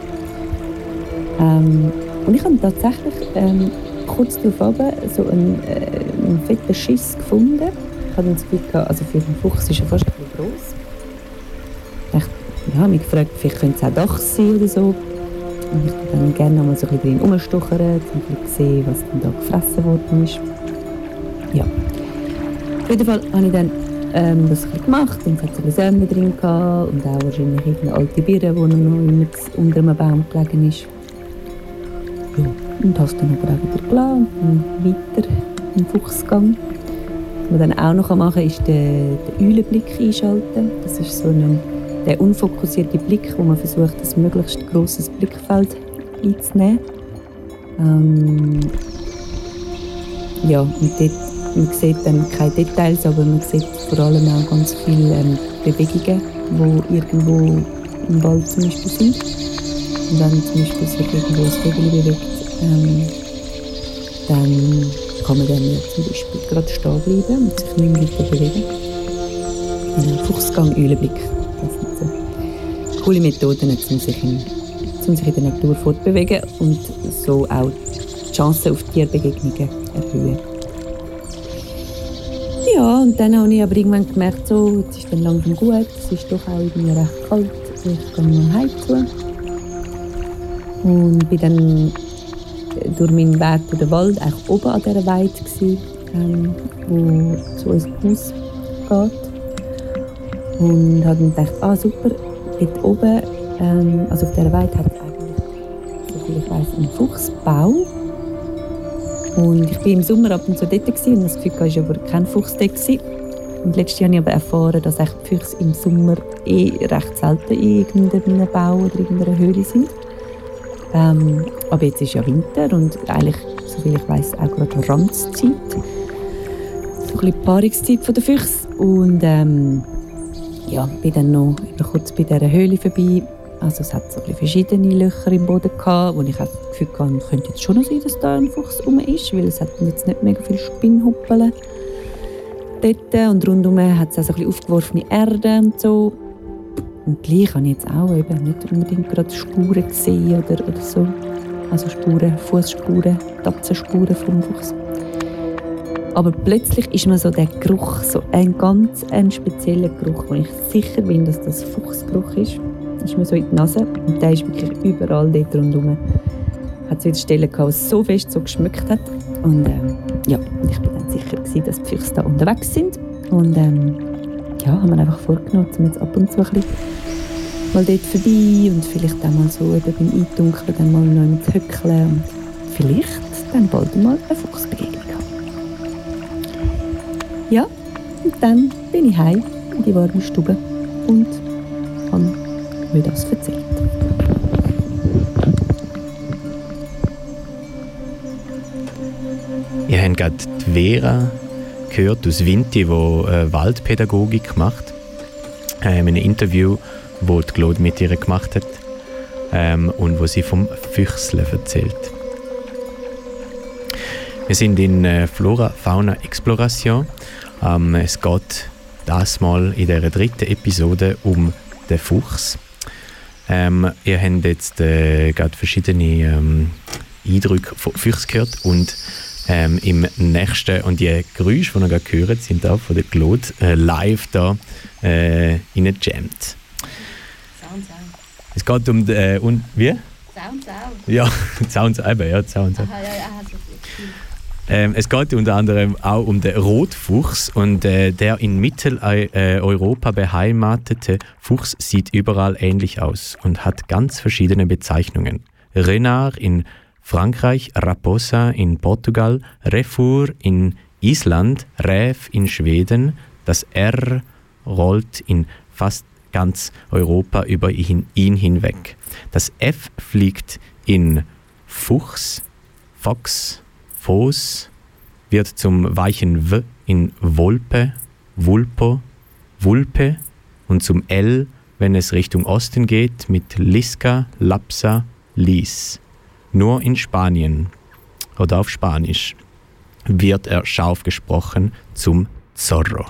Ähm, und ich habe tatsächlich ähm, kurz darauf so einen, äh, einen fetten Schiss gefunden. Ich habe das Gefühl, also für einen Fuchs ist er fast ein bisschen groß. Ich ja, mich gefragt, vielleicht könnte es auch Dachs sein oder so. Und ich würde dann gerne mal so ein bisschen drin um zu sehen, was denn da gefressen worden ist. Ja. Auf jeden Fall habe ich dann ähm, das gemacht und es hat so drin gehabt und auch wahrscheinlich eine alte Birne, die noch immer unter einem Baum gelegen ist. Ja. Und hast dann aber auch wieder gelassen und weiter im Fuchsgang. Was man dann auch noch machen kann, ist den, den Eulenblick einschalten. Das ist so ein der unfokussierte Blick, wo man versucht, das möglichst grosses Blickfeld einzunehmen. Ähm, ja, und dort, man sieht dann keine Details, aber man sieht vor allem auch ganz viele ähm, Bewegungen, die irgendwo im Wald zum Beispiel sind. Und wenn zum Beispiel sich irgendwo ein Vögel bewegt, ähm, dann kann man dann zum Beispiel gerade stehen bleiben und sich nicht weiter bewegen. Ein Fuchsgang, Eulenblick coole Methoden, um sich, in, um sich in der Natur fortbewegen und so auch die Chancen auf Tierbegegnungen erhöhen. Ja, und dann habe ich aber irgendwann gemerkt, so, jetzt ist dann langsam gut, es ist doch auch irgendwie recht kalt, ich gehe mal heim zu. Und bin dann durch meinen Weg durch den Wald eigentlich oben an dieser Weide, gewesen, ähm, wo zu unserem Haus geht. Und habe dann gedacht, ah super, dort oben, ähm, also auf dieser Weide, hat es eigentlich, soviel ich weiß, einen Fuchsbau. Und ich war im Sommer ab und zu dort gewesen, und das Gefühl, es war aber kein Fuchs dort. Gewesen. Und letztes Jahr habe ich aber erfahren, dass die Füchse im Sommer eh recht selten in irgendeinem Bau oder irgendeiner Höhle sind. Ähm, aber jetzt ist ja Winter und eigentlich, soviel ich weiß, auch gerade Ranzzeit. So ein bisschen Paarungszeit der Füchse. Und ähm, ja, bin dann noch kurz bei dieser Höhle vorbei. Also es hat so verschiedene Löcher im Boden gehabt, wo ich das Gefühl hatte, könnte jetzt schon noch sein, dass da ein Fuchs rum ist, weil es hat jetzt nicht mega viele Spinnhuppeln dort und rundherum hat es auch so ein bisschen aufgeworfene Erde und so. Und gleich habe ich jetzt auch eben nicht unbedingt gerade Spuren gesehen oder, oder so. Also Spuren, Fußspuren, Tatzenspuren vom Fuchs. Aber plötzlich ist mir so der Geruch, so ein ganz ein spezieller Geruch, wo ich sicher bin, dass das Fuchsgeruch ist. ist mir so in die Nase und der ist wirklich überall dort rundherum. Hat es wieder Stellen gehabt, so fest so geschmückt hat. Und ähm, ja, ich bin dann sicher gewesen, dass die Füchse da unterwegs sind. Und ähm, ja, haben wir einfach vorgenommen, jetzt ab und zu ein bisschen mal dort vorbei und vielleicht auch mal so eben beim Eindunkeln dann mal noch zu höckeln und vielleicht dann bald mal ein Fuchs begegnen. Ja, und dann bin ich heim in die warme Stube und habe mir das erzählt. Ihr habt gerade Vera gehört aus Vinti, die äh, Waldpädagogik macht. Äh, in einem Interview, die Claude mit ihr gemacht hat ähm, und wo sie vom Füchsle erzählt. Wir sind in äh, Flora Fauna Exploration ähm, es geht das mal in der dritten Episode um den Fuchs. Ähm, ihr habt jetzt äh, gerade verschiedene ähm, Eindrücke von Füchsen gehört und ähm, im nächsten. Und die Geräusche, die ihr gerade gehört, sind auch von der Claude äh, live da äh, reingejammt. Sounds out. Es geht um. Äh, und, wie? Sounds out. Ja, (laughs) Sounds, eben, ja, Sounds. Aha, ja, ja, also, Ähm, es geht unter anderem auch um den Rotfuchs und äh, der in Mitteleuropa beheimatete Fuchs sieht überall ähnlich aus und hat ganz verschiedene Bezeichnungen. Renard in Frankreich, Raposa in Portugal, Refour in Island, Räv in Schweden, das R rollt in fast ganz Europa über ihn, ihn hinweg. Das F fliegt in Fuchs, Fox, Fos, wird zum weichen W in Volpe, Vulpo, Vulpe und zum L, wenn es Richtung Osten geht, mit Lisca, Lapsa, Lis. Nur in Spanien oder auf Spanisch wird er scharf gesprochen zum Zorro.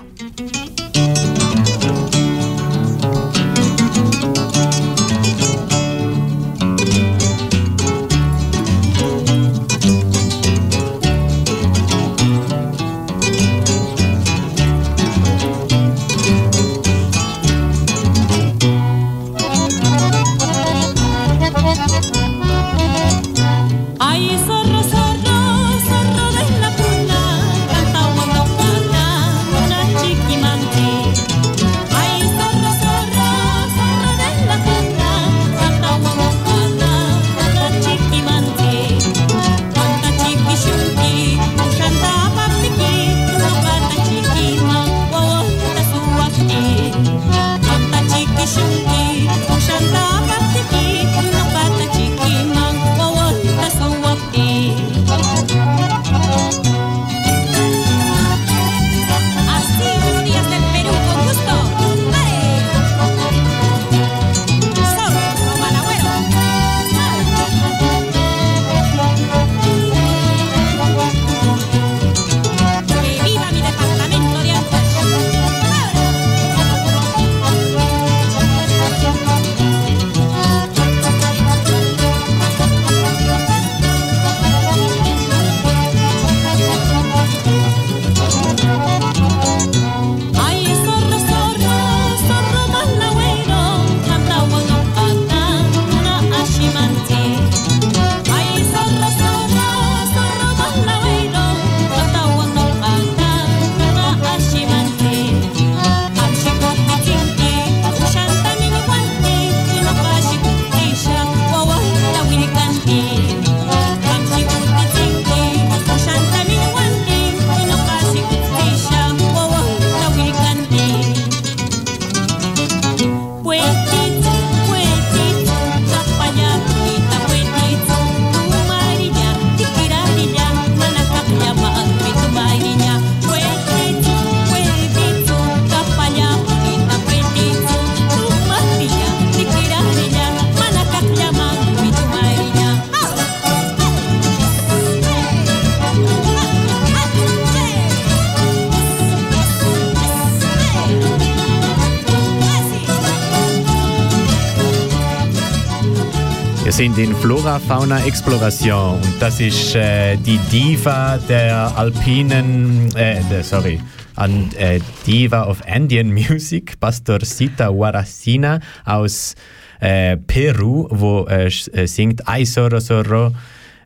Sind in Flora Fauna Exploration und das ist äh, die Diva der alpinen, äh, der, sorry, an, äh, Diva of Andean (laughs) Music, Pastorcita Guaracina aus äh, Peru, wo äh, äh, singt Ay Zorro Zorro,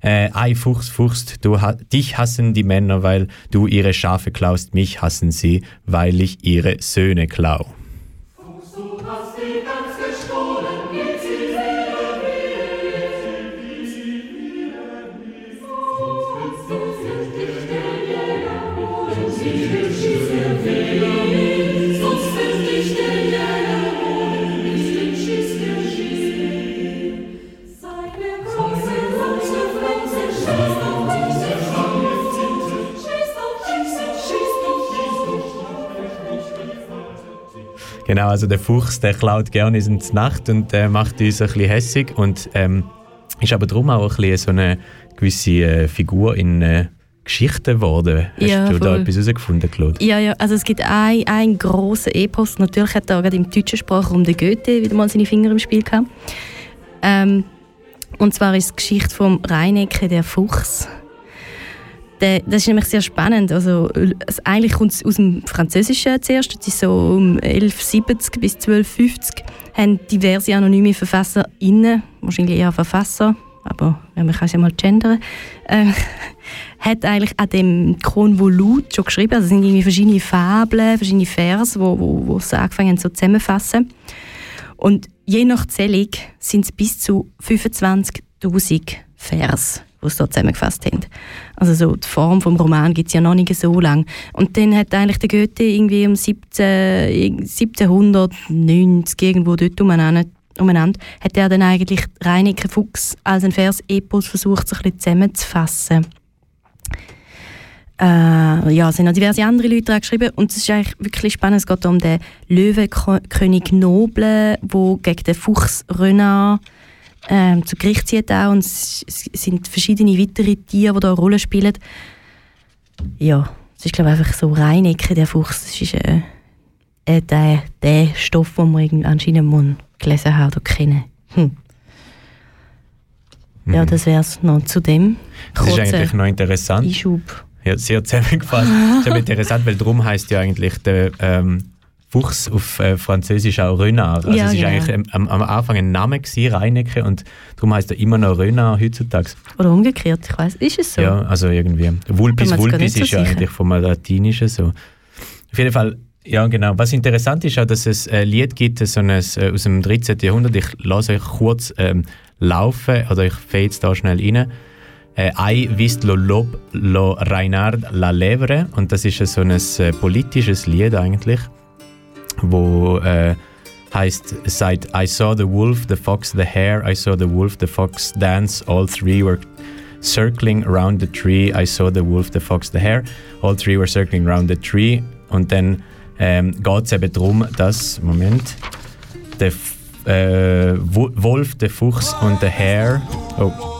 äh, Fuchs Fuchs, du, ha dich hassen die Männer, weil du ihre Schafe klaust, mich hassen sie, weil ich ihre Söhne klau. Genau, also der Fuchs, der klaut gerne in die Nacht und äh, macht uns ein bisschen hässig und ähm, ist aber darum auch ein bisschen so eine gewisse äh, Figur in äh, Geschichten geworden. Hast Ja, du da voll. etwas herausgefunden, Claude? Ja, ja, also es gibt ein, ein grossen Epos. Natürlich hat da gerade im deutschen Sprachraum der Goethe wieder mal seine Finger im Spiel gehabt. Ähm, und zwar ist es die Geschichte vom Reinecke, der Fuchs. Der, das ist nämlich sehr spannend. Also, eigentlich kommt es aus dem Französischen zuerst. Das ist so um 1170 bis 1250 haben diverse anonyme VerfasserInnen, wahrscheinlich eher Verfasser, aber ja, man kann es ja mal gendern, äh, (laughs) hat eigentlich an dem Konvolut schon geschrieben. Also es sind irgendwie verschiedene Fabeln, verschiedene Vers, wo, wo, wo sie angefangen haben so zusammenfassen. Und je nach Zählung sind es bis zu 25'000 Vers, die sie dort zusammengefasst haben. Also so die Form des Roman gibt es ja noch nicht so lange. Und dann hat eigentlich der Goethe irgendwie um 17, 1790 irgendwo dort umeinander, umeinander hat er dann eigentlich Reineke Fuchs als ein Vers-Epos versucht, so ein bisschen zusammenzufassen. Äh, ja, es sind noch diverse andere Leute daran geschrieben und es ist eigentlich wirklich spannend. Es geht um den Löwenkönig Noble, der gegen den Fuchs Renard ähm, zu Gericht zieht auch und es, es sind verschiedene weitere Tiere, die da eine Rolle spielen. Ja, es ist glaube ich einfach so Reinecke, der Fuchs. Das ist äh, äh, der, der Stoff, den man anscheinend muss gelesen haben oder kennen. Hm. Ja, das wäre es noch zu dem. Das ist eigentlich noch interessant. Einschub. Ja, sehr zusammengefasst. das ist (laughs) interessant, weil darum heißt ja eigentlich der ähm, Fuchs auf äh, Französisch auch Renard. Also Ja, es ist genau. eigentlich am, am Anfang ein Name gewesen, Reinecke, und darum heißt er immer noch Renard heutzutage. Oder umgekehrt, ich weiß. Ist es so? Ja, also irgendwie. Vulpis Vulpis ist ja eigentlich vom Latinischen so. Auf jeden Fall, ja genau. Was interessant ist auch, dass es ein Lied gibt, so ein, äh, aus dem 13. Jahrhundert. Ich lasse euch kurz ähm, laufen, oder ich fade jetzt da schnell rein. Äh, «Ei vist lo lob lo Reinard la lèvre» und das ist so ein äh, politisches Lied eigentlich, wo eh, äh, heißt seit I saw the wolf, the fox, the hare, I saw the wolf, the fox dance, all three were circling around the tree. I saw the wolf, the fox, the hare. All three were circling around the tree. Und dann ähm, geht es eben darum, dass, Moment, der äh, Wolf, der Fuchs und der Hare oh,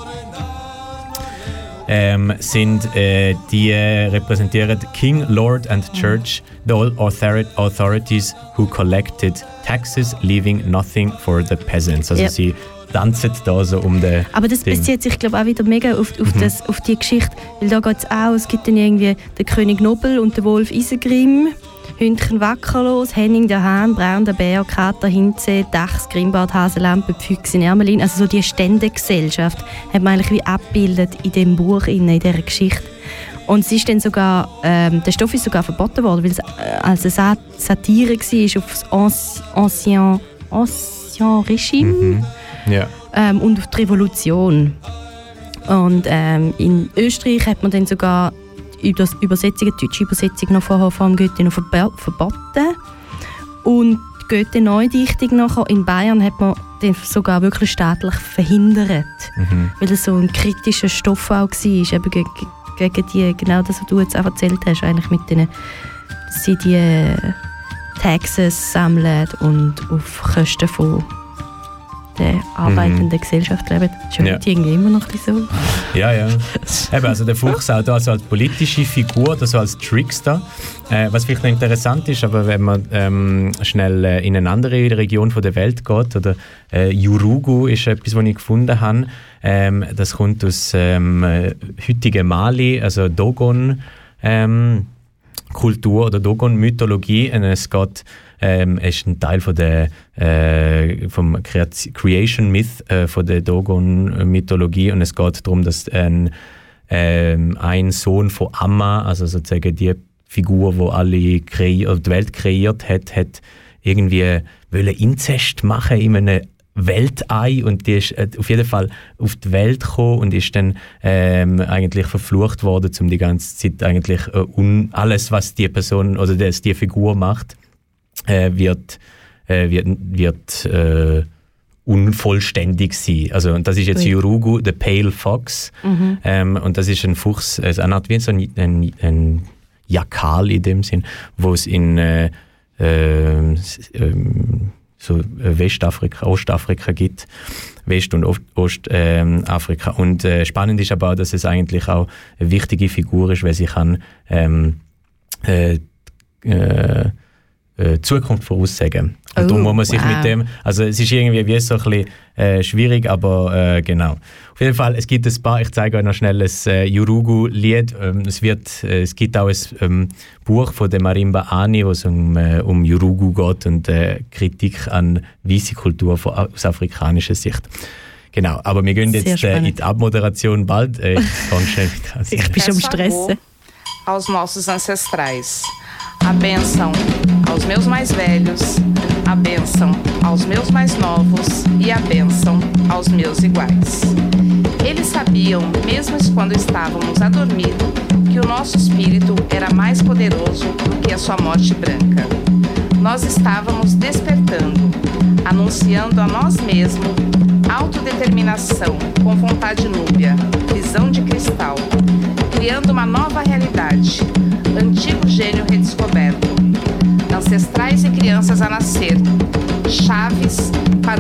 ähm, sind, äh, die äh, repräsentieren King, Lord and Church, the all authori authorities who collected taxes, leaving nothing for the peasants. Also Ja. sie tanzen da so um den Aber das Ding. bezieht sich, glaube ich, auch wieder mega auf, auf, das, auf die Geschichte. Weil da geht es auch, es gibt dann irgendwie den König Nobel und den Wolf Isengrim, Hündchen Wackerlos, Henning der Hahn, Braun der Bär, Kater Hinze, Dachs, Grimbart, Haselampe, Füchsin, Ermelin. Also so die Ständegesellschaft hat man eigentlich wie abgebildet in dem Buch, in, dieser Geschichte. Und es ist dann sogar, ähm, der Stoff ist sogar verboten worden, weil es äh, als eine Sa Satire war auf das Anci- Ancien, Ancien Regime Mhm. Ja. ähm, und auf die Revolution. Und ähm, in Österreich hat man dann sogar die Übers- Übersetzung, die deutsche Übersetzung noch vorher vom Goethe noch verbo- verboten. Und die Goethe-Neudichtung nachher in Bayern hat man dann sogar wirklich staatlich verhindert. Mhm. Weil es so ein kritischer Stoff auch war, eben gegen, gegen die, genau das, was du jetzt auch erzählt hast, eigentlich mit denen, sie die äh, Taxes sammeln und auf Kosten von der arbeitenden Gesellschaft leben. Das ist ja heute irgendwie immer noch ein bisschen so. Ja, ja. Eben, also der Fuchs auch da so als politische Figur oder so als Trickster. Äh, was vielleicht noch interessant ist, aber wenn man ähm, schnell äh, in eine andere Region von der Welt geht, oder äh, Yurugu ist etwas, was ich gefunden habe. Ähm, das kommt aus ähm, äh, heutigen Mali, also Dogon. Ähm, Kultur oder Dogon-Mythologie. Es geht, ähm, ist ein Teil von der, äh, vom Creation Myth äh, von der Dogon-Mythologie. Und es geht darum, dass ein, ähm, ein Sohn von Amma, also sozusagen die Figur, wo alle oder die Welt kreiert hat, hat irgendwie wollen Inzest machen in einem Weltei. Und die ist äh, auf jeden Fall auf die Welt gekommen und ist dann ähm, eigentlich verflucht worden, um die ganze Zeit eigentlich äh, alles, was die Person oder das die Figur macht, äh, wird äh, wird, wird äh, unvollständig sein. Also und das ist jetzt. Yurugu, the Pale Fox ähm, und das ist ein Fuchs, also eine Art wie so ein, ein, ein Jakal in dem Sinn, wo es in äh, ähm, ähm, so äh, Westafrika, Ostafrika gibt, West- und Ost- Ostafrika. und äh, spannend ist aber auch, dass es eigentlich auch eine wichtige Figur ist, weil sie kann ähm, äh, äh, äh, Zukunft voraussagen. Und Oh, darum muss man sich wow. mit dem, also es ist irgendwie wie so ein bisschen äh, schwierig, aber äh, genau. Auf jeden Fall, es gibt ein paar, ich zeige euch noch schnell ein äh, Yurugu-Lied. Ähm, es, wird, äh, es gibt auch ein ähm, Buch von der Marimba Ani, wo es um, äh, um Yurugu geht und äh, Kritik an weiße Kultur von, aus afrikanischer Sicht. Genau, aber wir gehen Sehr jetzt äh, in die Abmoderation bald. Äh, ich fange schnell mit (laughs) an. Ich bin schon am Stressen. aos nossos ancestrais. A bênção aos meus mais velhos, a bênção aos meus mais novos e a bênção aos meus iguais. Eles sabiam, mesmo quando estávamos a dormir, que o nosso espírito era mais poderoso do que a sua morte branca. Nós estávamos despertando, anunciando a nós mesmos autodeterminação com vontade núbia, visão de cristal, criando uma nova realidade,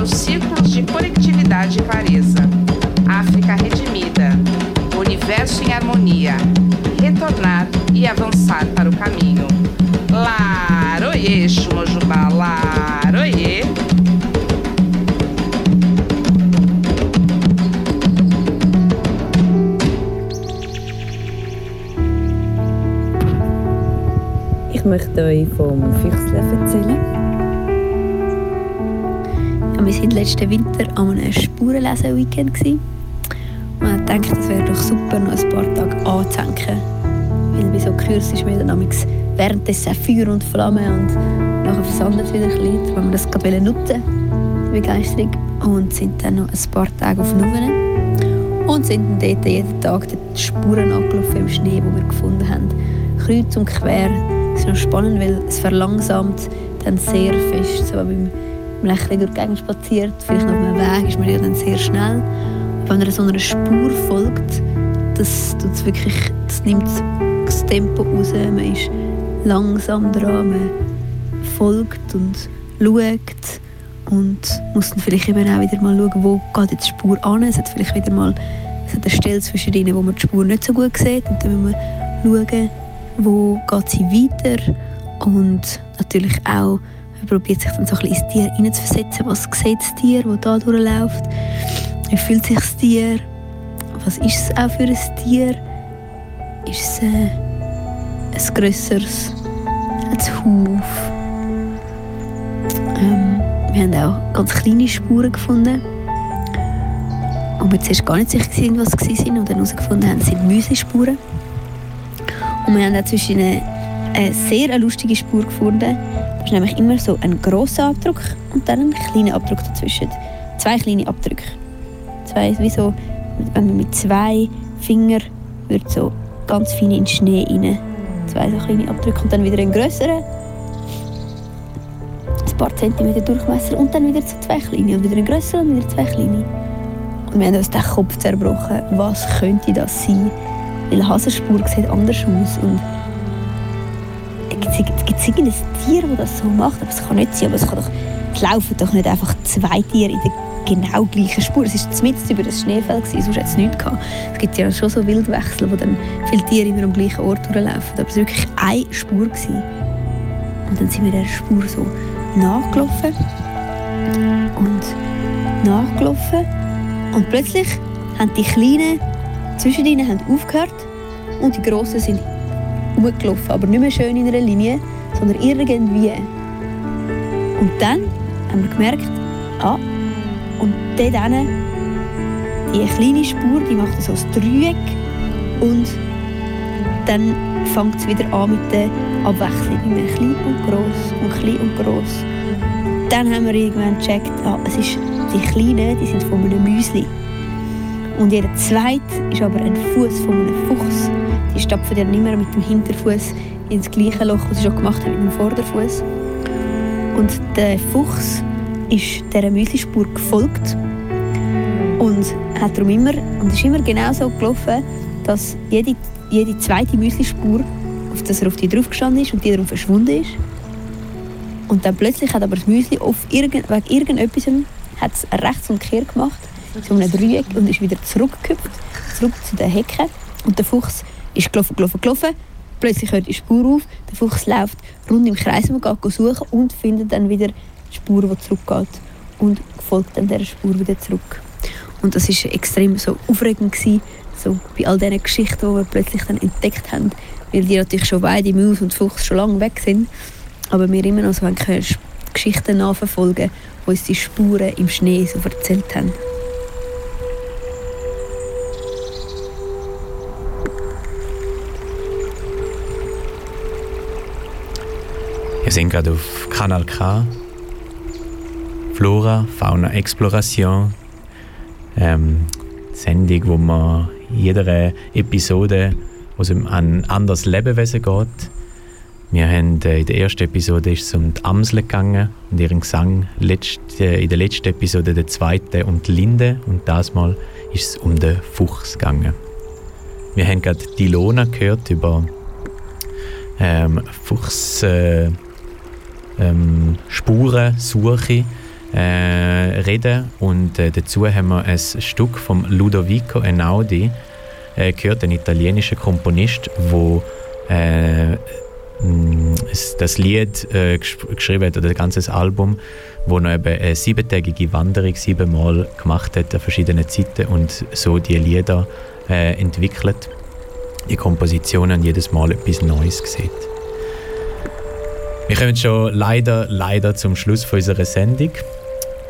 os círculos de conectividade e clareza, África redimida, universo em harmonia, retornar e avançar para o caminho. Laroye, Shumojubá, laroye. Ich möchte euch vom Füchsle erzählen. Letzten Winter an einem Spurenlesen-Weekend. Und ich dachte, es wäre doch super, noch ein paar Tage anzuhängen. Weil bei so Kursen ist man dann währenddessen Feuer und Flamme und nachher versandet es wieder ein bisschen. Wenn wir das gerade nutzen die Begeisterung. Und sind dann noch ein paar Tage auf Nuvenen. Und sind dann dort jeden Tag die Spuren angelaufen im Schnee, die wir gefunden haben. Kreuz und quer. Es ist noch spannend, weil es verlangsamt dann sehr fest. So beim man durch die Gegend spaziert, vielleicht auf einem Weg, ist man ja dann sehr schnell. Wenn man so einer Spur folgt, das, tut's wirklich, das nimmt das Tempo raus. Man ist langsam dran, man folgt und schaut und muss dann vielleicht eben auch wieder mal schauen, wo geht die Spur an. Es hat vielleicht wieder mal es hat eine Stelle zwischen wo man die Spur nicht so gut sieht und dann muss man schauen, wo geht sie weiter und natürlich auch man probiert sich dann so ein bisschen ins Tier hineinzuversetzen. Was sieht das Tier, das da durchläuft? Wie fühlt sich das Tier? Was ist es auch für ein Tier? Ist es äh, ein grösseres, ein Huf? Ähm, wir haben auch ganz kleine Spuren gefunden. Und wir zuerst gar nicht sicher waren, was sie sind und dann herausgefunden haben, es sind Müslispuren. Und wir haben auch zwischen eine sehr lustige Spur gefunden. Ist nämlich immer so ein grosser Abdruck und dann ein kleiner Abdruck dazwischen. Zwei kleine Abdrücke. Zwei, wie so, wenn man mit zwei Fingern würde so ganz fein in den Schnee rein. Zwei so kleine Abdrücke und dann wieder ein grösserer. Ein paar Zentimeter Durchmesser und dann wieder zwei kleine und wieder ein grösserer und wieder zwei kleine. Und wir haben uns den Kopf zerbrochen. Was könnte das sein? Weil Hasenspur sieht anders aus und gibt es irgendein Tier, das das so macht? Aber es kann nicht sein, aber es, kann doch, laufen doch nicht einfach zwei Tiere in der genau gleichen Spur. Es war mitten über das Schneefeld, gewesen, sonst hätte es nichts gehabt. Es gibt ja schon so Wildwechsel, wo dann viele Tiere immer am gleichen Ort durchlaufen. Aber es war wirklich eine Spur. Gewesen. Und dann sind wir der Spur so nachgelaufen und nachgelaufen und plötzlich haben die Kleinen zwischen ihnen aufgehört und die Grossen sind hochgelaufen, aber nicht mehr schön in einer Linie, sondern irgendwie. Und dann haben wir gemerkt, ah, und dort die kleine Spur, die macht so ein Dreieck und dann fängt es wieder an mit der Abwechslung. Immer klein und gross und klein und gross. Dann haben wir irgendwann gecheckt, ah, es ist die Kleinen, die sind von einem Müsli. Und jeder zweite ist aber ein Fuß von einem Fuchs. Stapfen dann nicht mehr mit dem Hinterfuß ins gleiche Loch, was sie schon gemacht haben mit dem Vorderfuß. Und der Fuchs ist dieser Müslispur gefolgt und hat darum immer und ist immer genau so gelaufen, dass jede, jede zweite Müslispur, auf dass er auf die drauf gestanden ist und die darum verschwunden ist. Und dann plötzlich hat aber das Müsli auf irgend, wegen irgendetwas hat es rechts und kehr gemacht, so einem Dreieck und ist wieder zurückgehüpft, zurück zu der Hecke. Und der Fuchs ist gelaufen, gelaufen, gelaufen. Plötzlich hört die Spur auf, der Fuchs läuft rund im Kreis und geht suchen und findet dann wieder Spur, die zurückgeht und folgt dann dieser Spur wieder zurück. Und das war extrem so aufregend, gewesen, so bei all diesen Geschichten, die wir plötzlich dann entdeckt haben, weil die natürlich schon beide, Maus und Fuchs, schon lange weg sind, aber wir immer noch so Geschichten nachverfolgen, die uns die Spuren im Schnee so erzählt haben. Sind gerade auf Kanal K. Flora, Fauna, Exploration. Ähm, Sendung, wo man jeder Episode, wo es um ein anderes Lebewesen geht. Wir haben äh, in der ersten Episode ist es um die Amsel gegangen und ihren Gesang. Letzt, äh, in der letzten Episode, der zweiten, um die Linde. Und das Mal ist es um den Fuchs gegangen. Wir haben gerade die Lona gehört über ähm, Fuchs. Äh, ähm, Spurensuche äh, reden und äh, dazu haben wir ein Stück von Ludovico Einaudi äh, gehört, ein italienischer Komponist, wo äh, es- das Lied äh, gesch- geschrieben hat oder das ganze Album, wo er eben eine siebentägige Wanderung siebenmal gemacht hat an verschiedenen Zeiten und so die Lieder äh, entwickelt, die Kompositionen jedes Mal etwas Neues sieht. Wir kommen schon leider, leider zum Schluss von unserer Sendung.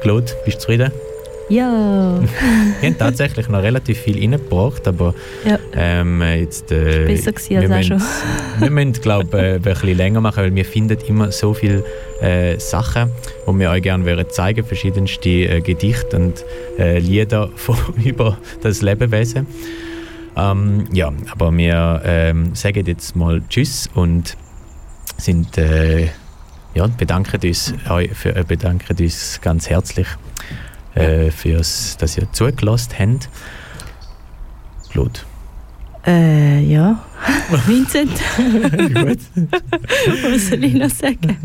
Claude, bist du zufrieden? Ja. (laughs) Wir haben tatsächlich noch relativ viel reingebracht, aber Ja. ähm, jetzt, äh, Besser gewesen als wir auch müssen- schon. (laughs) Wir müssen, glaube ich, äh, ein bisschen länger machen, weil wir finden immer so viele äh, Sachen, die wir euch gerne würden zeigen verschiedenste äh, Gedichte und äh, Lieder (laughs) von, über das Lebewesen. Ähm, ja, aber wir ähm, sagen jetzt mal Tschüss und sind, äh, ja, bedanken, uns, eu- für, äh, bedanken uns ganz herzlich, äh, fürs, dass ihr zugelassen habt. Claude. Äh, ja. (laughs) Vincent. (laughs) Gut. Was soll ich noch sagen?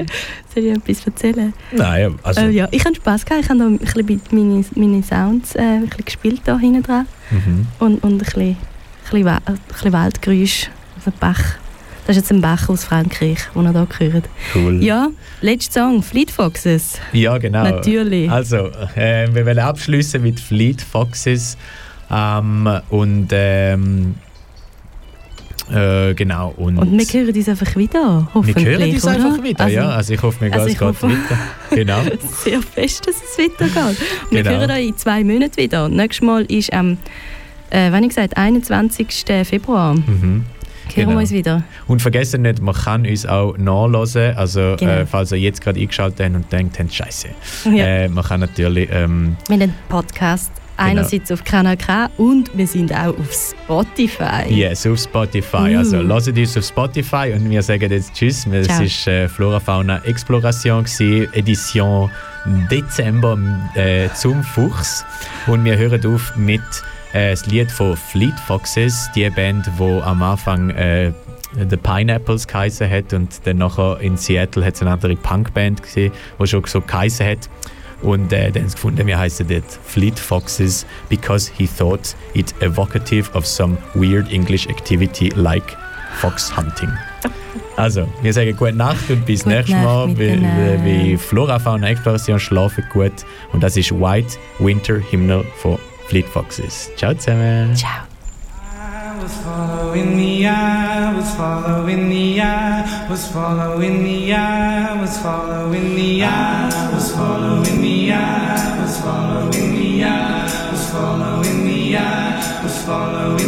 Soll ich etwas erzählen? Nein, also. äh, ja, ich hatte Spass gehabt. Ich habe ein bisschen mit meine, meine Sounds äh, ein bisschen gespielt da hinten dran. Mhm. Und, und ein bisschen, ein bisschen, ein bisschen Waldgeräusch. Also Bach. Das ist jetzt ein Bach aus Frankreich, den ihr hier hört. Cool. Ja, letzter Song, Fleet Foxes. Ja, genau. Natürlich. Also, äh, wir wollen abschließen mit Fleet Foxes. Ähm, und ähm, äh, genau. Und, Und wir hören uns einfach wieder, wir hoffentlich, hören uns oder? einfach wieder, Also, ja. Also ich hoffe, mir also geht es hoffe- weiter. Genau. (laughs) Sehr fest, dass es weitergeht. Wir Genau. hören euch in zwei Monaten wieder. Nächstes Mal ist am, äh, wann ich gesagt, 21. Februar. Mhm. Hören Genau. wir uns wieder. Und vergessen nicht, man kann uns auch nachhören. Also, Genau. äh, falls ihr jetzt gerade eingeschaltet habt und denkt, habt, Scheiße. Ja. Äh, man kann natürlich. Ähm, Wir haben einen Podcast einerseits auf Kanal K und wir sind auch auf Spotify. Yes, auf Spotify. Uh. Also lasst uns auf Spotify und wir sagen jetzt Tschüss. Es war äh, Flora Fauna Exploration, gewesen, Edition Dezember äh, zum Fuchs. Und wir hören auf mit äh, das Lied von Fleet Foxes, die Band, wo am Anfang äh, The Pineapples geheißen hat und dann nachher in Seattle hat es eine andere Punkband gesehen, die schon so geheißen hat. Und äh, dann gefunden, wir heißen das Fleet Foxes because he thought it evocative of some weird English activity like fox hunting. Also, wir sagen gute Nacht und bis nächstes Mal. Wie, wie Flora Fauna Exploration schlafen gut. Und das ist White Winter Hymnal von Fleet Foxes. Ciao zusammen. Ciao. was following the eye, was following the eye, was following the eye, was following the eye, was following the eye, was following the eye, was following the eye, was following